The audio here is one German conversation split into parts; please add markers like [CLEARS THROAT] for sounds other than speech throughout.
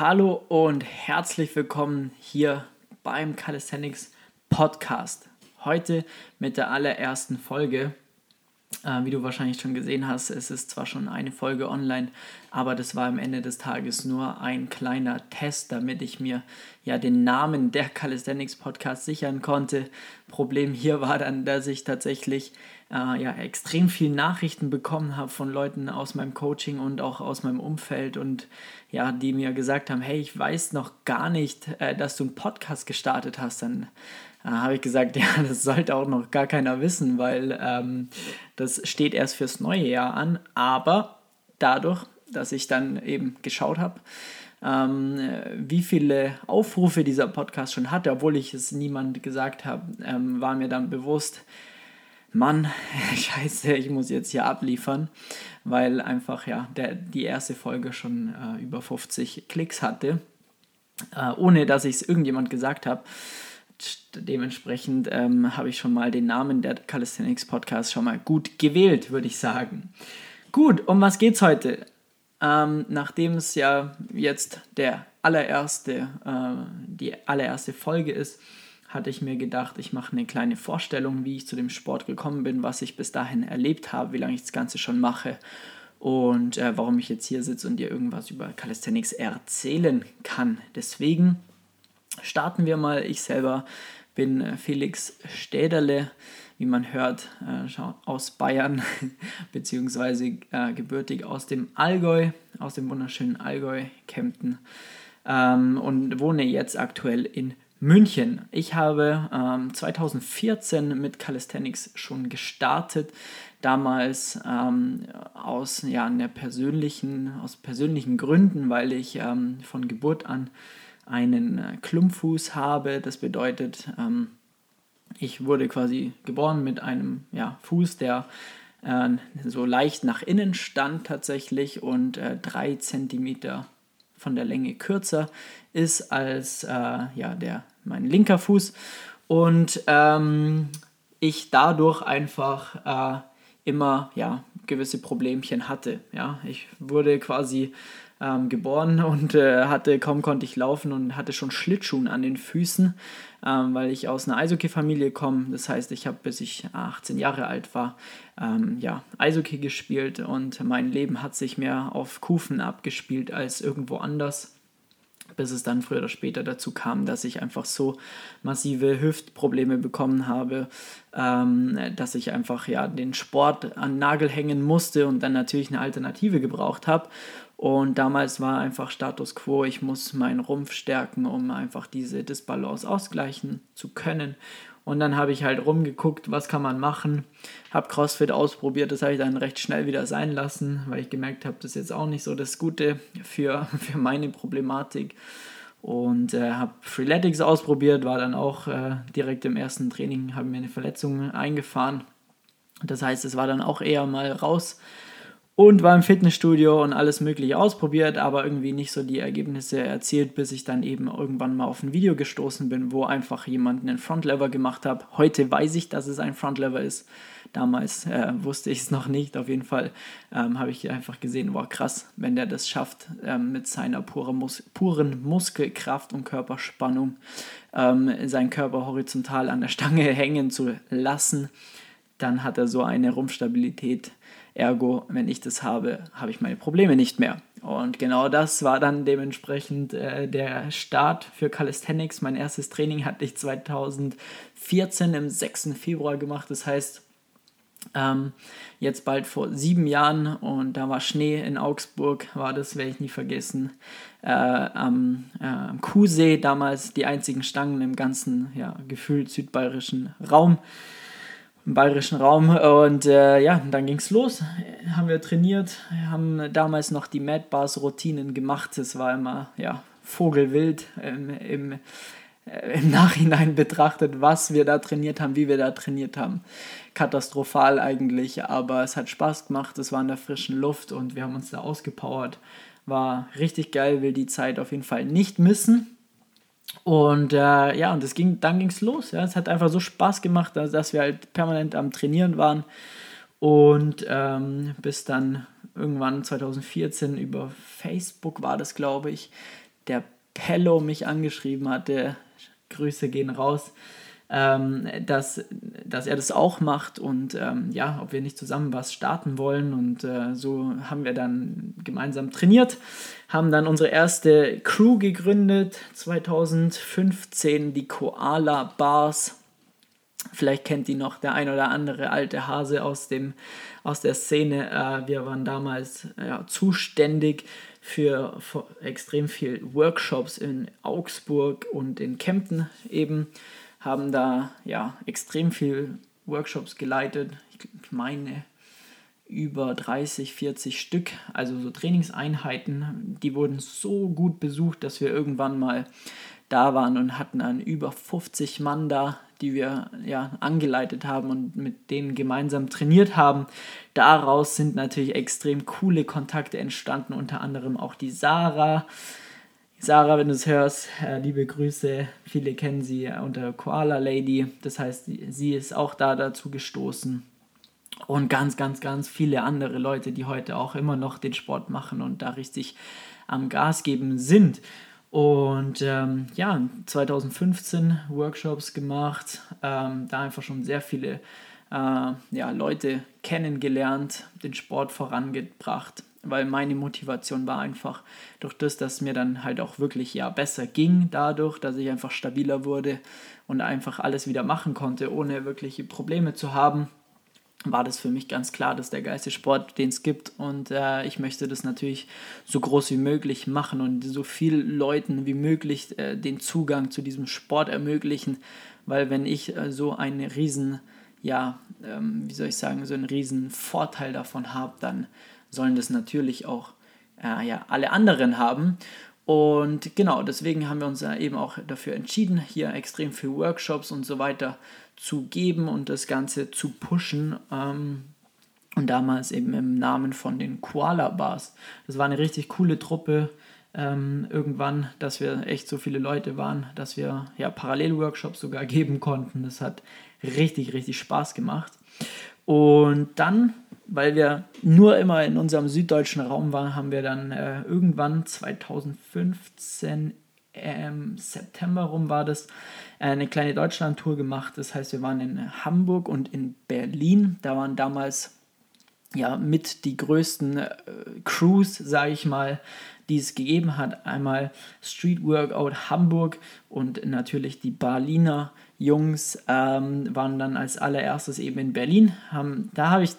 Hallo und herzlich willkommen hier beim Calisthenics Podcast. Heute mit der allerersten Folge. Äh, wie du wahrscheinlich schon gesehen hast, es ist zwar schon eine Folge online, aber das war am Ende des Tages nur ein kleiner Test, damit ich mir ja den Namen der Calisthenics Podcast sichern konnte. Problem hier war dann, dass ich tatsächlich äh, ja, extrem viele Nachrichten bekommen habe von Leuten aus meinem Coaching und auch aus meinem Umfeld und ja, die mir gesagt haben, hey, ich weiß noch gar nicht, äh, dass du einen Podcast gestartet hast. Dann äh, habe ich gesagt, [LAUGHS] ja, das sollte auch noch gar keiner wissen, weil ähm, das steht erst fürs neue Jahr an. Aber dadurch, dass ich dann eben geschaut habe, ähm, wie viele Aufrufe dieser Podcast schon hatte, obwohl ich es niemand gesagt habe, ähm, war mir dann bewusst, Mann, [LAUGHS] scheiße, ich muss jetzt hier abliefern, weil einfach ja der, die erste Folge schon äh, über 50 Klicks hatte, äh, ohne dass ich es irgendjemand gesagt habe dementsprechend ähm, habe ich schon mal den Namen der Calisthenics Podcast schon mal gut gewählt, würde ich sagen. Gut, um was geht's heute? Ähm, nachdem es ja jetzt der allererste, äh, die allererste Folge ist, hatte ich mir gedacht, ich mache eine kleine Vorstellung, wie ich zu dem Sport gekommen bin, was ich bis dahin erlebt habe, wie lange ich das Ganze schon mache und äh, warum ich jetzt hier sitze und dir irgendwas über Calisthenics erzählen kann. Deswegen starten wir mal. Ich selber bin äh, Felix Städerle, wie man hört, äh, aus Bayern, [LAUGHS] beziehungsweise äh, gebürtig aus dem Allgäu, aus dem wunderschönen Allgäu, Kempten, ähm, und wohne jetzt aktuell in München. Ich habe ähm, 2014 mit Calisthenics schon gestartet, damals ähm, aus, ja, einer persönlichen, aus persönlichen Gründen, weil ich ähm, von Geburt an einen äh, Klumpfuß habe. Das bedeutet, ähm, ich wurde quasi geboren mit einem ja, Fuß, der äh, so leicht nach innen stand tatsächlich und äh, drei Zentimeter von der Länge kürzer ist als äh, ja, der, mein linker Fuß. Und ähm, ich dadurch einfach äh, immer ja, gewisse Problemchen hatte. Ja, ich wurde quasi ähm, geboren [LAUGHS] und äh, hatte, kaum konnte ich laufen und hatte schon Schlittschuhen an den Füßen, ähm, weil ich aus einer Eishockey-Familie komme. Das heißt, ich habe bis ich 18 Jahre alt war, ähm, ja, Eishockey gespielt und mein Leben hat sich mehr auf Kufen abgespielt als irgendwo anders bis es dann früher oder später dazu kam, dass ich einfach so massive Hüftprobleme bekommen habe, ähm, dass ich einfach ja den Sport an Nagel hängen musste und dann natürlich eine Alternative gebraucht habe. Und damals war einfach Status quo, ich muss meinen Rumpf stärken, um einfach diese Disbalance ausgleichen zu können. Und dann habe ich halt rumgeguckt, was kann man machen. Habe CrossFit ausprobiert, das habe ich dann recht schnell wieder sein lassen, weil ich gemerkt habe, das ist jetzt auch nicht so das Gute für, [LAUGHS] für meine Problematik. Und äh, habe Freeletics ausprobiert, war dann auch äh, direkt im ersten Training, habe mir eine Verletzung eingefahren. Das heißt, es war dann auch eher mal raus und war im Fitnessstudio und alles Mögliche ausprobiert, aber irgendwie nicht so die Ergebnisse erzielt, bis ich dann eben irgendwann mal auf ein Video gestoßen bin, wo einfach jemand einen Frontlever gemacht hat. Heute weiß ich, dass es ein Frontlever ist. Damals äh, wusste ich es noch nicht. Auf jeden Fall ähm, habe ich einfach gesehen, wow, krass, wenn der das schafft, ähm, mit seiner pure Mus puren Muskelkraft und Körperspannung ähm, seinen Körper horizontal an der Stange [LAUGHS] hängen zu lassen, dann hat er so eine Rumpfstabilität Ergo, wenn ich das habe, habe ich meine Probleme nicht mehr. Und genau das war dann dementsprechend äh, der Start für Calisthenics. Mein erstes Training hatte ich 2014 im 6. Februar gemacht. Das heißt, ähm, jetzt bald vor sieben Jahren und da war Schnee in Augsburg, war das, werde ich nie vergessen, äh, am, äh, am Kuhsee, damals die einzigen Stangen im ganzen, ja, gefühlt südbayerischen Raum im bayerischen Raum. Und äh, ja, dann ging es los. Haben wir trainiert, haben damals noch die Mad Bars Routinen gemacht. Es war immer ja, Vogelwild ähm, im, äh, im [LAUGHS] Nachhinein betrachtet, was wir da trainiert haben, wie wir da trainiert haben. Katastrophal eigentlich, aber es hat Spaß gemacht. Es war in der frischen Luft und wir haben uns da ausgepowert. War richtig geil, will die Zeit auf jeden Fall nicht missen. Und äh, ja, und das ging, dann ging es los. Ja. Es hat einfach so Spaß gemacht, dass, dass wir halt permanent am Trainieren waren. Und ähm, bis dann irgendwann 2014 über Facebook war das, glaube ich, der Pello mich angeschrieben hatte. Grüße gehen raus ähm, dass, dass er das auch macht und ähm, ja, ob wir nicht zusammen was starten wollen. Und äh, so haben wir dann gemeinsam trainiert, haben dann unsere erste Crew gegründet, 2015 die Koala Bars. Vielleicht kennt die noch der ein oder andere alte Hase aus, dem, aus der Szene. Äh, wir waren damals ja, zuständig für, für extrem viel Workshops in Augsburg und in Kempten eben haben da ja extrem viel Workshops geleitet. Ich meine über 30, 40 Stück, also so Trainingseinheiten, die wurden so gut besucht, dass wir irgendwann mal da waren und hatten dann über 50 Mann da, die wir ja angeleitet haben und mit denen gemeinsam trainiert haben. Daraus sind natürlich extrem coole Kontakte entstanden, unter anderem auch die Sarah, Sarah, wenn du es hörst, äh, liebe Grüße. Viele kennen sie unter Koala Lady. Das heißt, sie ist auch da dazu gestoßen. Und ganz, ganz, ganz viele andere Leute, die heute auch immer noch den Sport machen und da richtig am Gas geben sind. Und ähm, ja, 2015 Workshops gemacht, ähm, da einfach schon sehr viele äh, ja, Leute kennengelernt, den Sport vorangebracht weil meine Motivation war einfach durch das, dass mir dann halt auch wirklich ja besser ging dadurch, dass ich einfach stabiler wurde und einfach alles wieder machen konnte, ohne wirkliche Probleme zu haben, war das für mich ganz klar, dass der geilste Sport, den es gibt. Und äh, ich möchte das natürlich so groß wie möglich machen und so vielen Leuten wie möglich äh, den Zugang zu diesem Sport ermöglichen, weil wenn ich äh, so einen riesen ja, ähm, wie soll ich sagen, so einen riesen Vorteil davon habe, dann sollen das natürlich auch äh, ja, alle anderen haben. Und genau, deswegen haben wir uns eben auch dafür entschieden, hier extrem viel Workshops und so weiter zu geben und das Ganze zu pushen. Ähm, und damals eben im Namen von den Koala Bars. Das war eine richtig coole Truppe. Ähm, irgendwann, dass wir echt so viele Leute waren, dass wir ja Parallelworkshops sogar [LAUGHS] geben konnten. Das hat richtig, richtig Spaß gemacht. Und dann weil wir nur immer in unserem süddeutschen Raum waren, haben wir dann äh, irgendwann 2015 ähm, September rum war das, eine kleine Deutschland-Tour gemacht. Das heißt, wir waren in Hamburg und in Berlin. Da waren damals ja mit die größten äh, Crews, sage ich mal, die es gegeben hat. Einmal Street Workout Hamburg und natürlich die Berliner Jungs ähm, waren dann als allererstes eben in Berlin. Haben, da habe ich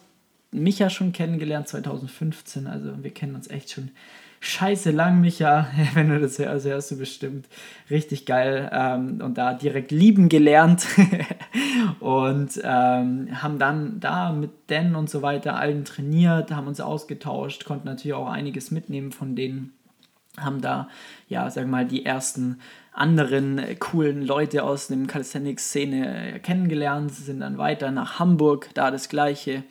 Micha schon kennengelernt 2015, also wir kennen uns echt schon scheiße lang, Micha. [LAUGHS] Wenn du das hörst, hörst du bestimmt richtig geil ähm, und da direkt lieben gelernt [LAUGHS] und ähm, haben dann da mit Dan und so weiter allen trainiert, haben uns ausgetauscht, konnten natürlich auch einiges mitnehmen von denen, haben da, ja, sag mal, die ersten anderen coolen Leute aus dem Calisthenics-Szene kennengelernt, sind dann weiter nach Hamburg, da das gleiche.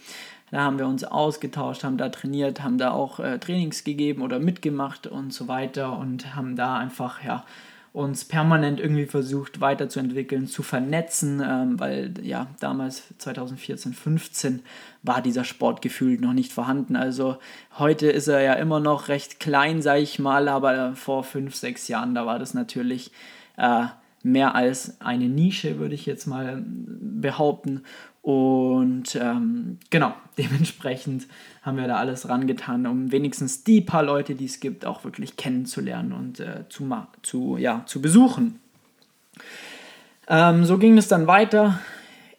Da haben wir uns ausgetauscht, haben da trainiert, haben da auch äh, Trainings gegeben oder mitgemacht und so weiter und haben da einfach ja uns permanent irgendwie versucht weiterzuentwickeln, zu vernetzen, ähm, weil ja damals 2014, 15 war dieser Sport gefühlt noch nicht vorhanden. Also heute ist er ja immer noch recht klein, sage ich mal, aber vor fünf, sechs Jahren, da war das natürlich äh, mehr als eine Nische, würde ich jetzt mal behaupten. Und ähm, genau, [LAUGHS] dementsprechend haben wir da alles rangetan, um wenigstens die paar Leute, die es gibt, auch wirklich kennenzulernen und äh, zu, zu, ja, zu besuchen. Ähm, so ging es dann weiter,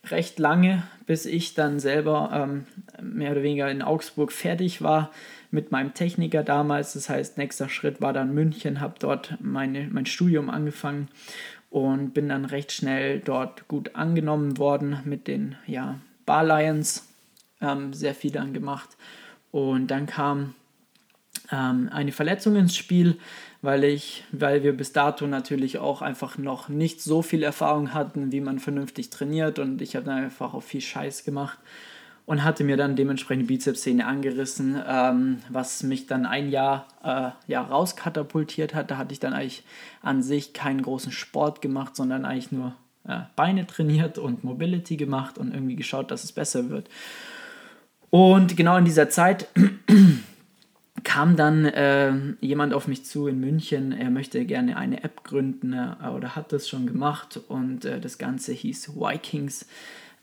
recht lange, bis ich dann selber ähm, mehr oder weniger in Augsburg fertig war mit meinem Techniker damals. Das heißt, nächster Schritt war dann München, habe dort meine, mein Studium angefangen und bin dann recht schnell dort gut angenommen worden mit den ja, Bar Lions, ähm, sehr viel dann gemacht. Und dann kam ähm, eine Verletzung ins Spiel, weil ich, weil wir bis dato natürlich auch einfach noch nicht so viel Erfahrung hatten, wie man vernünftig trainiert. Und ich habe dann einfach auch viel Scheiß gemacht und hatte mir dann dementsprechend die Bizepssehne angerissen, ähm, was mich dann ein Jahr äh, ja, rauskatapultiert hat. Da hatte ich dann eigentlich an sich keinen großen Sport gemacht, sondern eigentlich nur äh, Beine trainiert und Mobility gemacht und irgendwie geschaut, dass es besser wird. Und genau in dieser Zeit [CLEARS THROAT] kam dann äh, jemand auf mich zu in München, er möchte gerne eine App gründen äh, oder hat das schon gemacht und äh, das Ganze hieß Vikings.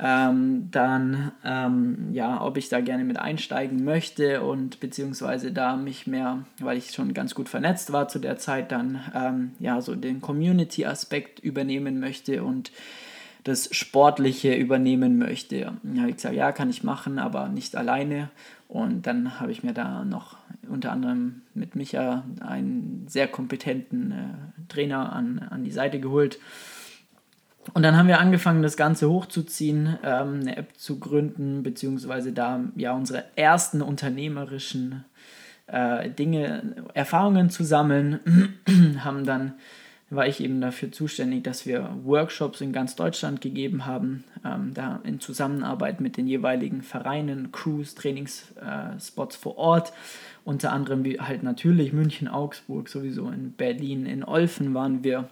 Ähm, dann, ähm, ja, ob ich da gerne mit einsteigen möchte und beziehungsweise da mich mehr, weil ich schon ganz gut vernetzt war zu der Zeit, dann, ähm, ja, so den Community-Aspekt übernehmen möchte und das Sportliche übernehmen möchte. Ja, habe ich gesagt, ja, kann ich machen, aber nicht alleine. Und dann habe ich mir da noch unter anderem mit Micha einen sehr kompetenten äh, Trainer an, an die Seite geholt. Und dann haben wir angefangen, das Ganze hochzuziehen, ähm, eine App zu gründen, beziehungsweise da ja unsere ersten unternehmerischen äh, Dinge, Erfahrungen zu sammeln, [CLEARS THROAT] haben dann war ich eben dafür zuständig, dass wir Workshops in ganz Deutschland gegeben haben, ähm, da in Zusammenarbeit mit den jeweiligen Vereinen, Crews, Trainingsspots äh, vor Ort, unter anderem wie halt natürlich München, Augsburg, sowieso in Berlin, in Olfen waren wir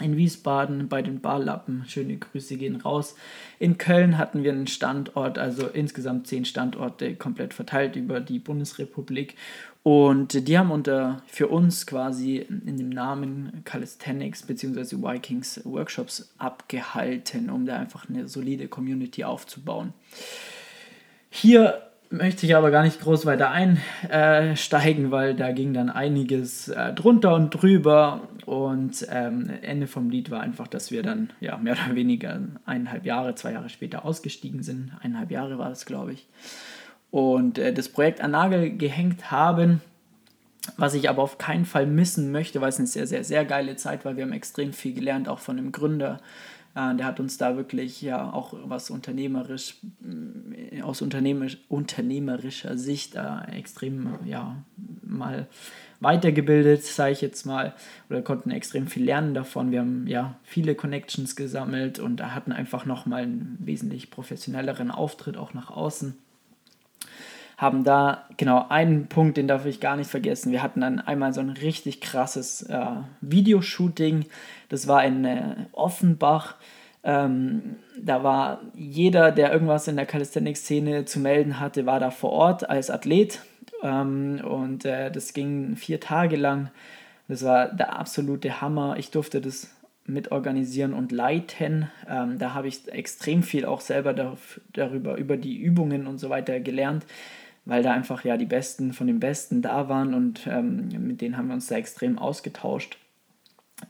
in Wiesbaden bei den Barlappen, schöne Grüße gehen raus. In Köln hatten wir einen Standort, also insgesamt zehn Standorte komplett verteilt über die Bundesrepublik. Und die haben unter für uns quasi in dem Namen Calisthenics bzw. Vikings Workshops abgehalten, um da einfach eine solide Community aufzubauen. Hier möchte ich aber gar nicht groß weiter einsteigen, weil da ging dann einiges äh, drunter und drüber. Und ähm, Ende vom Lied war einfach, dass wir dann ja mehr oder weniger eineinhalb Jahre, zwei Jahre später ausgestiegen sind. Eineinhalb Jahre war das, glaube ich. Und äh, das Projekt an Nagel gehängt haben. Was ich aber auf keinen Fall missen möchte, weil es eine sehr, sehr, sehr geile Zeit war. Wir haben extrem viel gelernt, auch von dem Gründer der hat uns da wirklich ja auch was unternehmerisch, äh, aus unternehmerisch, unternehmerischer Sicht äh, extrem ja mal weitergebildet, sage ich jetzt mal, oder konnten extrem viel lernen davon. Wir haben ja viele Connections gesammelt und hatten einfach nochmal einen wesentlich professionelleren Auftritt auch nach außen haben da genau einen Punkt, den darf ich gar nicht vergessen. Wir hatten dann einmal so ein richtig krasses äh, Videoshooting. Das war in äh, Offenbach. Ähm, da war jeder, der irgendwas in der Calisthenics-Szene zu melden hatte, war da vor Ort als Athlet. Ähm, und äh, das ging vier Tage lang. Das war der absolute Hammer. Ich durfte das mitorganisieren und leiten. Ähm, da habe ich extrem viel auch selber darüber, über die Übungen und so weiter gelernt weil da einfach ja die Besten von den Besten da waren und ähm, mit denen haben wir uns da extrem ausgetauscht.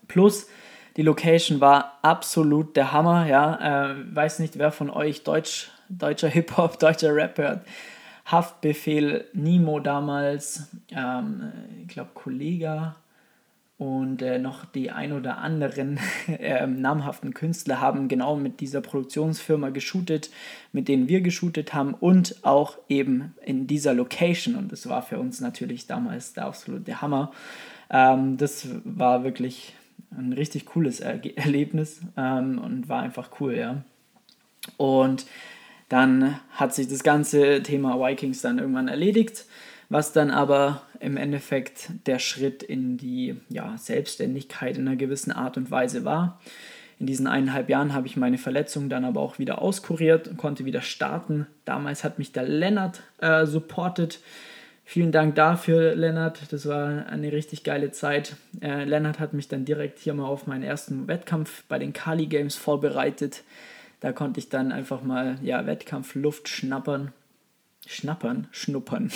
Plus, die Location war absolut der Hammer, ja. Äh, weiß nicht, wer von euch Deutsch, deutscher Hip-Hop, [LAUGHS] deutscher Rap hört. Haftbefehl, Nimo damals, ähm, ich glaube Kollega, und äh, noch die ein oder anderen [LAUGHS] äh, namhaften Künstler haben genau mit dieser Produktionsfirma geshootet, mit denen wir geshootet haben und auch eben in dieser Location. Und das war für uns natürlich damals der absolute Hammer. Ähm, das war wirklich ein richtig cooles er Erlebnis ähm, und war einfach cool, ja. Und dann hat sich das ganze Thema Vikings dann irgendwann erledigt was dann aber im Endeffekt der Schritt in die ja, Selbstständigkeit in einer gewissen Art und Weise war. In diesen eineinhalb Jahren habe ich meine Verletzung dann aber auch wieder auskuriert und konnte wieder starten. Damals hat mich der Lennart äh, supportet. Vielen Dank dafür, Lennart. Das war eine richtig geile Zeit. Äh, Lennart hat mich dann direkt hier mal auf meinen ersten Wettkampf bei den Kali Games vorbereitet. Da konnte ich dann einfach mal ja, Wettkampfluft schnappern schnappern, schnuppern.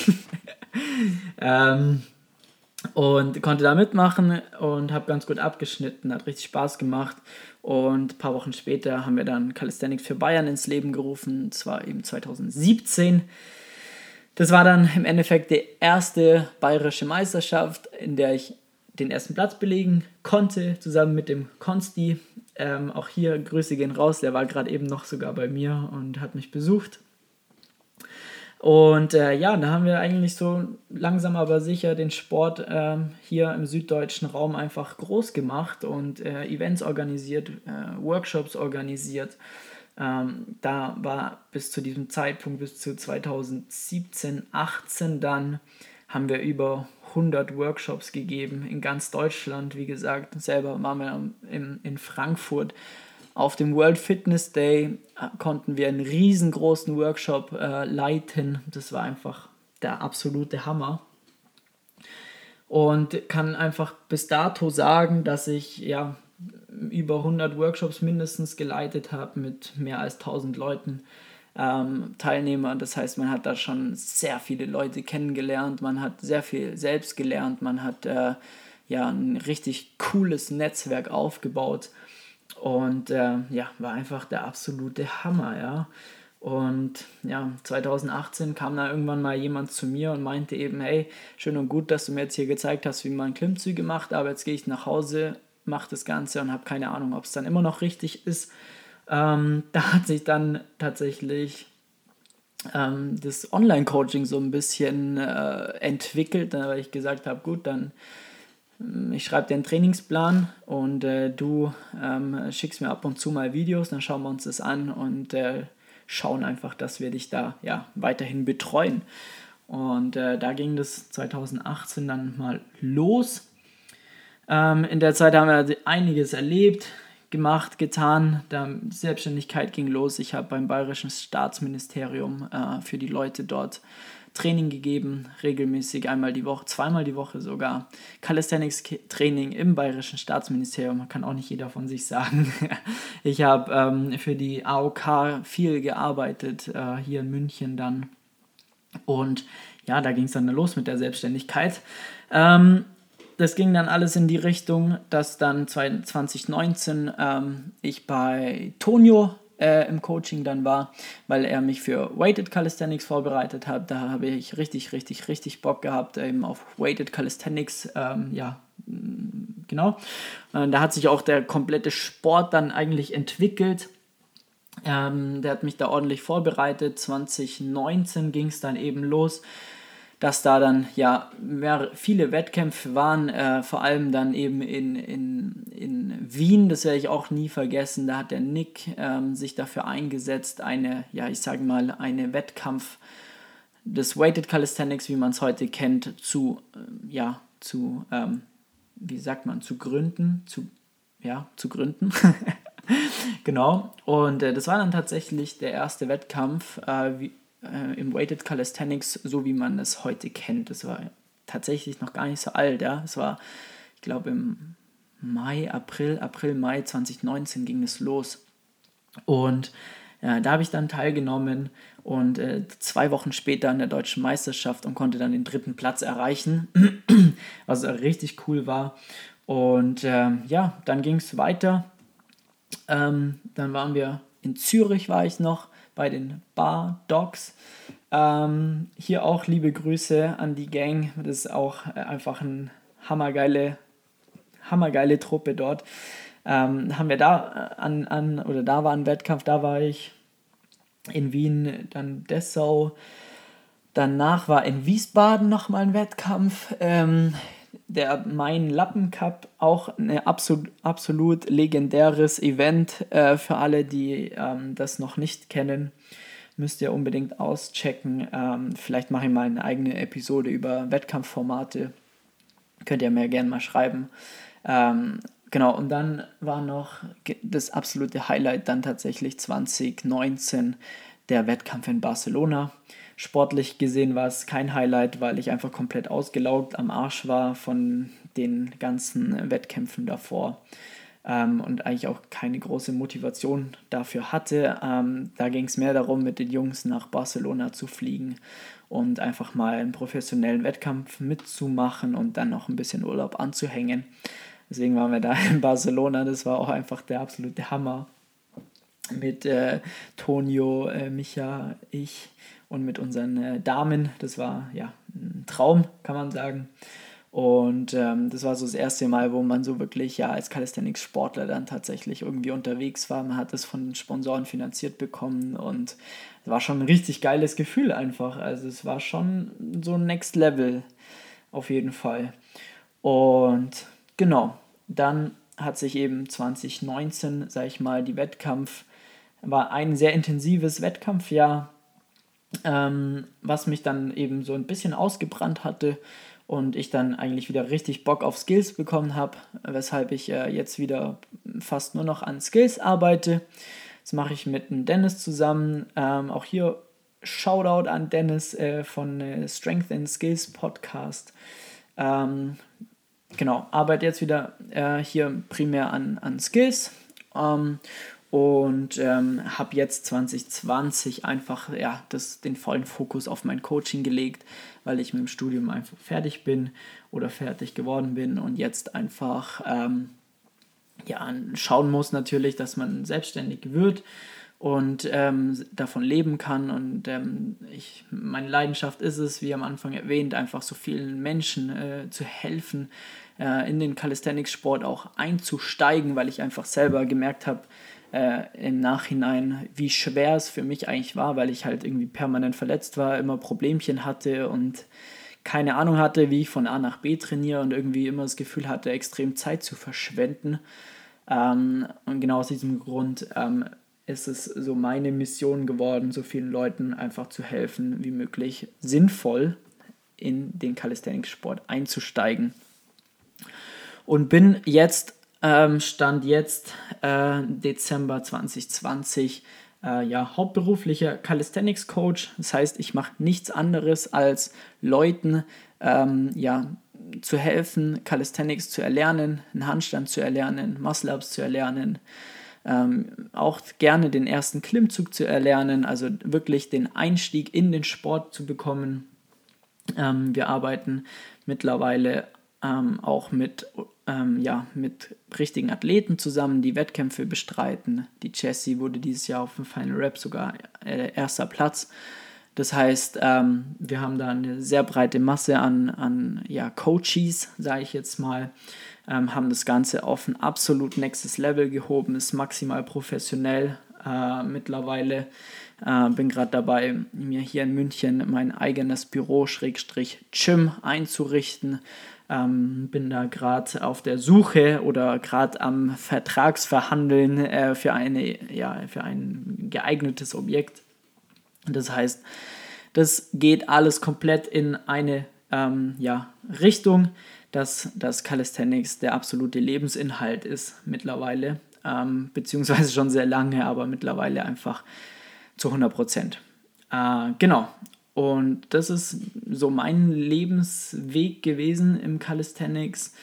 [LAUGHS] ähm, und konnte da mitmachen und habe ganz gut abgeschnitten, hat richtig Spaß gemacht. Und ein paar Wochen später haben wir dann Calisthenics für Bayern ins Leben gerufen, zwar eben 2017. Das war dann im Endeffekt die erste bayerische Meisterschaft, in der ich den ersten Platz belegen konnte, zusammen mit dem Konsti. Ähm, auch hier Grüße gehen raus, der war gerade eben noch sogar bei mir und hat mich besucht. Und äh, ja, da haben wir eigentlich so langsam aber sicher den Sport äh, hier im süddeutschen Raum einfach groß gemacht und äh, Events organisiert, äh, Workshops organisiert. Ähm, da war bis zu diesem Zeitpunkt, bis zu 2017, 18 dann, haben wir über 100 Workshops gegeben in ganz Deutschland. Wie gesagt, selber waren wir in, in Frankfurt auf dem World Fitness Day äh, konnten wir einen riesengroßen Workshop äh, leiten. Das war einfach der absolute Hammer. und kann einfach bis dato sagen, dass ich ja über 100 Workshops mindestens geleitet habe mit mehr als 1000 Leuten ähm, Teilnehmer. Das heißt, man hat da schon sehr viele Leute kennengelernt, man hat sehr viel selbst gelernt, man hat äh, ja ein richtig cooles Netzwerk aufgebaut und äh, ja, war einfach der absolute Hammer, ja. Und ja, 2018 kam da irgendwann mal jemand zu mir und meinte eben, hey, schön und gut, dass du mir jetzt hier gezeigt hast, wie man Klimmzüge macht, aber jetzt gehe ich nach Hause, mache das Ganze und habe keine Ahnung, ob es dann immer noch richtig ist. Ähm, da hat sich dann tatsächlich ähm, das Online-Coaching so ein bisschen äh, entwickelt, weil ich gesagt habe, gut, dann ich schreibe dir einen Trainingsplan und äh, du ähm, schickst mir ab und zu mal Videos, dann schauen wir uns das an und äh, schauen einfach, dass wir dich da ja weiterhin betreuen. Und äh, da ging das 2018 dann mal los. Ähm, in der Zeit haben wir einiges erlebt, gemacht, getan. Die Selbstständigkeit ging los. Ich habe beim Bayerischen Staatsministerium äh, für die Leute dort Training gegeben, regelmäßig einmal die Woche, zweimal die Woche sogar. Calisthenics-Training im Bayerischen Staatsministerium, man kann auch nicht jeder von sich sagen. [LAUGHS] ich habe ähm, für die AOK viel gearbeitet, äh, hier in München dann. Und ja, da ging es dann los mit der Selbstständigkeit. Ähm, das ging dann alles in die Richtung, dass dann 2019 ähm, ich bei Tonio äh, im Coaching dann war, weil er mich für Weighted Calisthenics vorbereitet hat. Da habe ich richtig, richtig, richtig Bock gehabt, eben auf Weighted Calisthenics, ähm, ja, mm, genau. Und da hat sich auch der komplette Sport dann eigentlich entwickelt. Ähm, der hat mich da ordentlich vorbereitet. 2019 ging es dann eben los dass da dann ja mehr, viele Wettkämpfe waren, äh, vor allem dann eben in, in, in Wien, das werde ich auch nie vergessen, da hat der Nick ähm, sich dafür eingesetzt, eine, ja ich sage mal, eine Wettkampf des Weighted Calisthenics, wie man es heute kennt, zu, äh, ja, zu, ähm, wie sagt man, zu gründen, zu, ja, zu gründen. [LAUGHS] genau, und äh, das war dann tatsächlich der erste Wettkampf, äh, wie, äh, im Weighted Calisthenics, so wie man es heute kennt. Das war tatsächlich noch gar nicht so alt, ja. Es war, ich glaube, im Mai, April, April, Mai 2019 ging es los. Und ja, da habe ich dann teilgenommen und äh, zwei Wochen später an der deutschen Meisterschaft und konnte dann den dritten Platz erreichen, [CLEARS THROAT] was richtig cool war. Und äh, ja, dann ging es weiter. Ähm, dann waren wir in Zürich, war ich noch bei den Bar Dogs. Ähm, hier auch liebe Grüße an die Gang. Das ist auch äh, einfach eine hammergeile, hammergeile Truppe dort. Ähm, haben wir da äh, an, an, oder da war ein Wettkampf, da war ich in Wien, dann Dessau. Danach war in Wiesbaden nochmal ein Wettkampf. Ähm, der Main Lappen Cup auch ein absolut, absolut legendäres Event äh, für alle, die ähm, das noch nicht kennen. Müsst ihr unbedingt auschecken. Ähm, vielleicht mache ich mal eine eigene Episode über Wettkampfformate. Könnt ihr mir gerne mal schreiben. Ähm, genau, und dann war noch das absolute Highlight dann tatsächlich 2019 der Wettkampf in Barcelona. Sportlich gesehen war es kein Highlight, weil ich einfach komplett ausgelaugt am Arsch war von den ganzen Wettkämpfen davor ähm, und eigentlich auch keine große Motivation dafür hatte. Ähm, da ging es mehr darum, mit den Jungs nach Barcelona zu fliegen und einfach mal einen professionellen Wettkampf mitzumachen und dann noch ein bisschen Urlaub anzuhängen. Deswegen waren wir da [LAUGHS] in Barcelona. Das war auch einfach der absolute Hammer mit äh, Tonio, äh, Micha, ich und mit unseren äh, Damen. Das war ja ein Traum, kann man sagen. Und ähm, das war so das erste Mal, wo man so wirklich ja als Calisthenics-Sportler dann tatsächlich irgendwie unterwegs war. Man hat das von den Sponsoren finanziert bekommen und es war schon ein richtig geiles Gefühl einfach. Also es war schon so Next Level auf jeden Fall. Und genau, dann hat sich eben 2019, sag ich mal, die Wettkampf, war ein sehr intensives Wettkampfjahr ähm, was mich dann eben so ein bisschen ausgebrannt hatte und ich dann eigentlich wieder richtig Bock auf Skills bekommen habe, weshalb ich äh, jetzt wieder fast nur noch an Skills arbeite. Das mache ich mit dem Dennis zusammen. Ähm, auch hier Shoutout an Dennis äh, von äh, Strength and Skills Podcast. Ähm, genau, arbeite jetzt wieder äh, hier primär an, an Skills ähm, und ähm, habe jetzt 2020 einfach ja, das, den vollen Fokus auf mein Coaching gelegt, weil ich mit dem Studium einfach fertig bin oder fertig geworden bin und jetzt einfach ähm, ja, schauen muss natürlich, dass man selbstständig wird und ähm, davon leben kann. Und ähm, ich, meine Leidenschaft ist es, wie am Anfang erwähnt, einfach so vielen Menschen äh, zu helfen, äh, in den Calisthenics-Sport auch einzusteigen, weil ich einfach selber gemerkt habe, äh, im Nachhinein, wie schwer es für mich eigentlich war, weil ich halt irgendwie permanent verletzt war, immer Problemchen hatte und keine Ahnung hatte, wie ich von A nach B trainiere und irgendwie immer das Gefühl hatte, extrem Zeit zu verschwenden. Ähm, und genau aus diesem Grund ähm, ist es so meine Mission geworden, so vielen Leuten einfach zu helfen, wie möglich sinnvoll in den Calisthenics-Sport einzusteigen. Und bin jetzt ähm, Stand jetzt äh, Dezember 2020 äh, ja, hauptberuflicher Calisthenics Coach. Das heißt, ich mache nichts anderes als Leuten ähm, ja, zu helfen, Calisthenics zu erlernen, einen Handstand zu erlernen, Muscle-Ups zu erlernen, ähm, auch gerne den ersten Klimmzug zu erlernen, also wirklich den Einstieg in den Sport zu bekommen. Ähm, wir arbeiten mittlerweile ähm, auch mit, ähm, ja, mit richtigen Athleten zusammen, die Wettkämpfe bestreiten. Die Jessie wurde dieses Jahr auf dem Final Rap sogar äh, erster Platz. Das heißt, ähm, wir haben da eine sehr breite Masse an, an ja, Coaches, sage ich jetzt mal, ähm, haben das Ganze auf ein absolut nächstes Level gehoben, ist maximal professionell äh, mittlerweile. Äh, bin gerade dabei, mir hier in München mein eigenes Büro, Schrägstrich Gym einzurichten. Ähm, bin da gerade auf der Suche oder gerade am Vertragsverhandeln äh, für, eine, ja, für ein geeignetes Objekt. Das heißt, das geht alles komplett in eine ähm, ja, Richtung, dass das Calisthenics der absolute Lebensinhalt ist mittlerweile, ähm, beziehungsweise schon sehr lange, aber mittlerweile einfach zu 100 Prozent. Äh, genau, und das ist so mein Lebensweg gewesen im Calisthenics.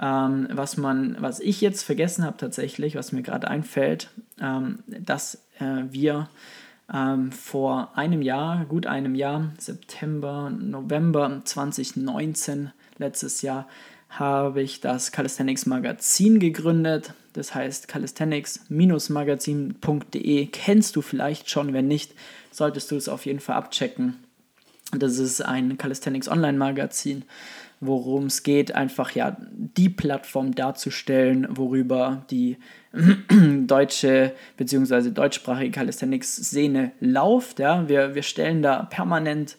Ähm, was, man, was ich jetzt vergessen habe tatsächlich, was mir gerade einfällt, ähm, dass äh, wir ähm, vor einem Jahr, gut einem Jahr, September, November 2019, letztes Jahr, habe ich das Calisthenics Magazin gegründet. Das heißt calisthenics-magazin.de. Kennst du vielleicht schon, wenn nicht, solltest du es auf jeden Fall abchecken. Das ist ein Calisthenics Online-Magazin, worum es geht, einfach ja die Plattform darzustellen, worüber die [CLEARS THROAT] deutsche bzw. deutschsprachige Calisthenics-Szene läuft. Ja. Wir, wir stellen da permanent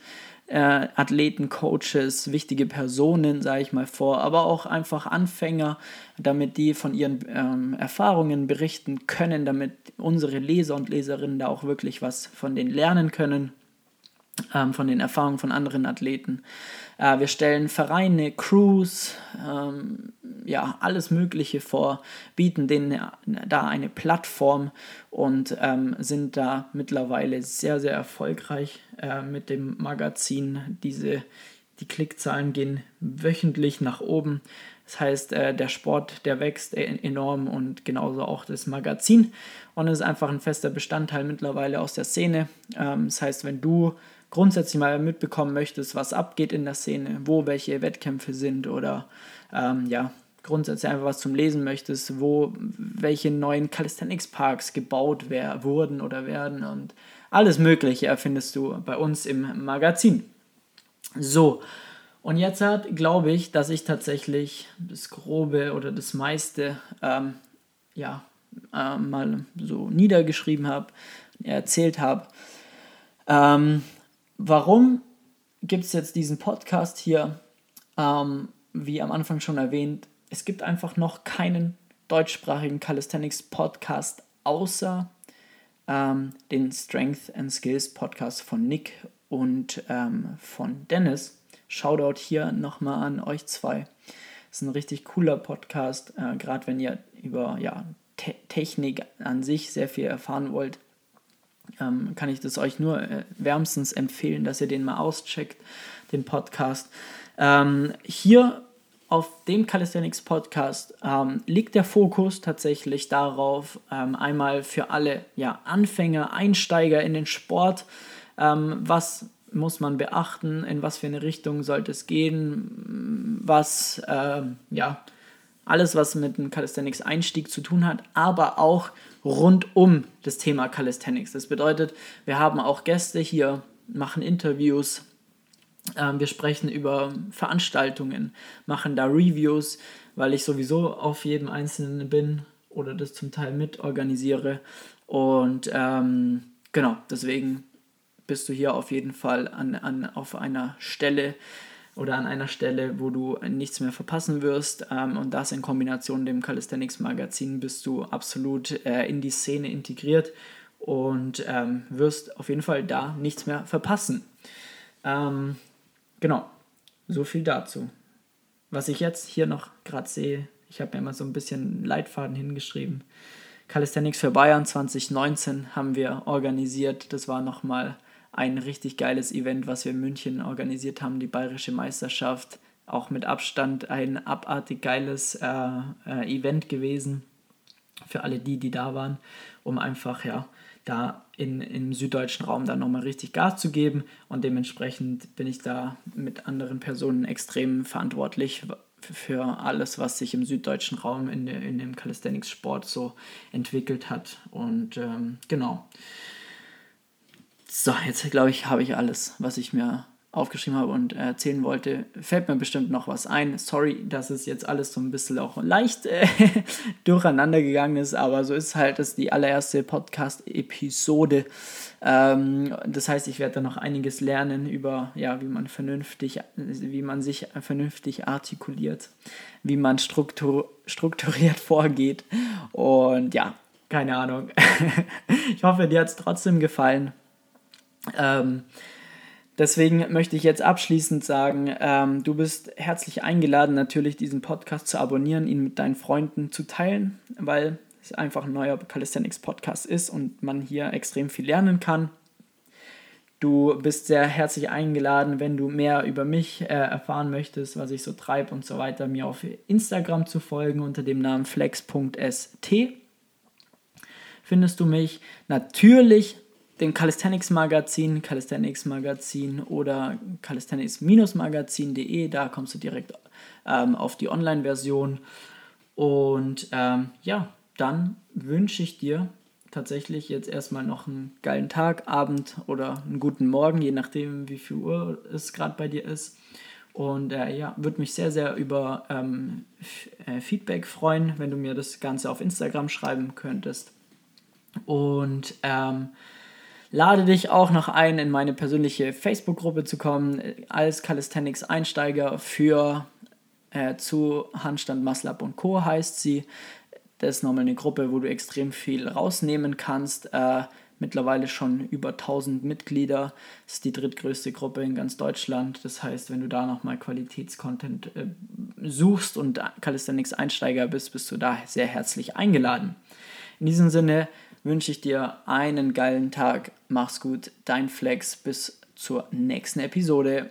äh, Athleten, Coaches, wichtige Personen, sage ich mal, vor, aber auch einfach Anfänger, damit die von ihren ähm, Erfahrungen berichten können, damit unsere Leser und Leserinnen da auch wirklich was von denen lernen können ähm, von den Erfahrungen von anderen Athleten. Äh, wir stellen Vereine, Crews, ähm, ja, alles Mögliche vor, bieten denen da eine Plattform und ähm, sind da mittlerweile sehr, sehr erfolgreich äh, mit dem Magazin. Diese, die Klickzahlen gehen wöchentlich nach oben. Das heißt, äh, der Sport, der wächst e-, enorm und genauso auch das Magazin. Und es ist einfach ein fester Bestandteil mittlerweile aus der Szene. Ähm, das heißt, wenn du grundsätzlich mal mitbekommen möchtest, was abgeht in der Szene, wo welche Wettkämpfe sind oder ähm, ja, grundsätzlich einfach was zum Lesen möchtest, wo welche neuen Calisthenics Parks gebaut wär, wurden oder werden und alles Mögliche erfindest du bei uns im Magazin. So, und jetzt hat, glaube ich, dass ich tatsächlich das Grobe oder das meiste ähm, ja, äh, mal so niedergeschrieben habe, erzählt habe. Ähm, Warum gibt es jetzt diesen Podcast hier? Ähm, wie am Anfang schon erwähnt, es gibt einfach noch keinen deutschsprachigen Calisthenics Podcast außer ähm, den Strength and Skills Podcast von Nick und ähm, von Dennis. Shoutout hier nochmal an euch zwei. Ist ein richtig cooler Podcast, äh, gerade wenn ihr über ja, Te Technik an sich sehr viel erfahren wollt ähm, kann ich das euch nur äh, wärmstens empfehlen, dass ihr den mal auscheckt, den Podcast. Ähm, hier auf dem Calisthenics Podcast ähm, liegt der Fokus tatsächlich darauf, ähm, einmal für alle ja, Anfänger, Einsteiger in den Sport, ähm, was muss man beachten, in was für eine Richtung sollte es gehen, was, äh, ja, alles, was mit dem Calisthenics-Einstieg zu tun hat, aber auch rund um das Thema Calisthenics. Das bedeutet, wir haben auch Gäste hier, machen Interviews, ähm, wir sprechen über Veranstaltungen, machen da Reviews, weil ich sowieso auf jedem Einzelnen bin oder das zum Teil mit organisiere. Und ähm, genau, deswegen bist du hier auf jeden Fall an, an, auf einer Stelle oder an einer Stelle, wo du nichts mehr verpassen wirst. Ähm, und das in Kombination mit dem Calisthenics Magazin bist du absolut äh, in die Szene integriert und ähm, wirst auf jeden Fall da nichts mehr verpassen. Ähm, genau, so viel dazu. Was ich jetzt hier noch gerade sehe, ich habe mir mal so ein bisschen Leitfaden hingeschrieben. Calisthenics für Bayern 2019 haben wir organisiert. Das war nochmal ein richtig geiles Event, was wir in München organisiert haben, die Bayerische Meisterschaft. Auch mit Abstand ein abartig geiles äh, äh, Event gewesen für alle die, die da waren, um einfach ja da in, im süddeutschen Raum dann nochmal richtig Gas zu geben und dementsprechend bin ich da mit anderen Personen extrem verantwortlich für alles, was sich im süddeutschen Raum in, in dem Calisthenics-Sport so entwickelt hat und ähm, genau. So, jetzt glaube ich, habe ich alles, was ich mir aufgeschrieben habe und erzählen wollte. Fällt mir bestimmt noch was ein. Sorry, dass es jetzt alles so ein bisschen auch leicht äh, [LAUGHS] durcheinander gegangen ist, aber so ist halt das die allererste Podcast-Episode. Ähm, das heißt, ich werde da noch einiges lernen über, ja, wie man vernünftig, wie man sich vernünftig artikuliert, wie man struktur strukturiert [LAUGHS] vorgeht und ja, keine Ahnung. [LAUGHS] ich hoffe, dir hat es trotzdem gefallen. Ähm, deswegen möchte ich jetzt abschließend sagen, ähm, du bist herzlich eingeladen, natürlich diesen Podcast zu abonnieren, ihn mit deinen Freunden zu teilen, weil es einfach ein neuer Calisthenics Podcast ist und man hier extrem viel lernen kann. Du bist sehr herzlich eingeladen, wenn du mehr über mich äh, erfahren möchtest, was ich so treibe und so weiter, mir auf Instagram zu folgen unter dem Namen flex.st. Findest du mich natürlich dem Calisthenics Magazin, Calisthenics Magazin oder calisthenics-magazin.de, da kommst du direkt ähm, auf die Online-Version. Und ähm, ja, dann wünsche ich dir tatsächlich jetzt erstmal noch einen geilen Tag, Abend oder einen guten Morgen, je nachdem, wie viel Uhr es gerade bei dir ist. Und äh, ja, würde mich sehr, sehr über ähm, äh, Feedback freuen, wenn du mir das Ganze auf Instagram schreiben könntest. Und ähm, Lade dich auch noch ein, in meine persönliche Facebook-Gruppe zu kommen, als Calisthenics-Einsteiger für äh, zu Handstand, Muscle und Co. heißt sie. Das ist nochmal eine Gruppe, wo du extrem viel rausnehmen kannst. Äh, mittlerweile schon über 1000 Mitglieder. Das ist die drittgrößte Gruppe in ganz Deutschland. Das heißt, wenn du da nochmal Qualitätscontent äh, suchst und Calisthenics-Einsteiger bist, bist du da sehr herzlich eingeladen. In diesem Sinne, wünsche ich dir einen geilen Tag. Mach's gut, dein Flex. Bis zur nächsten Episode.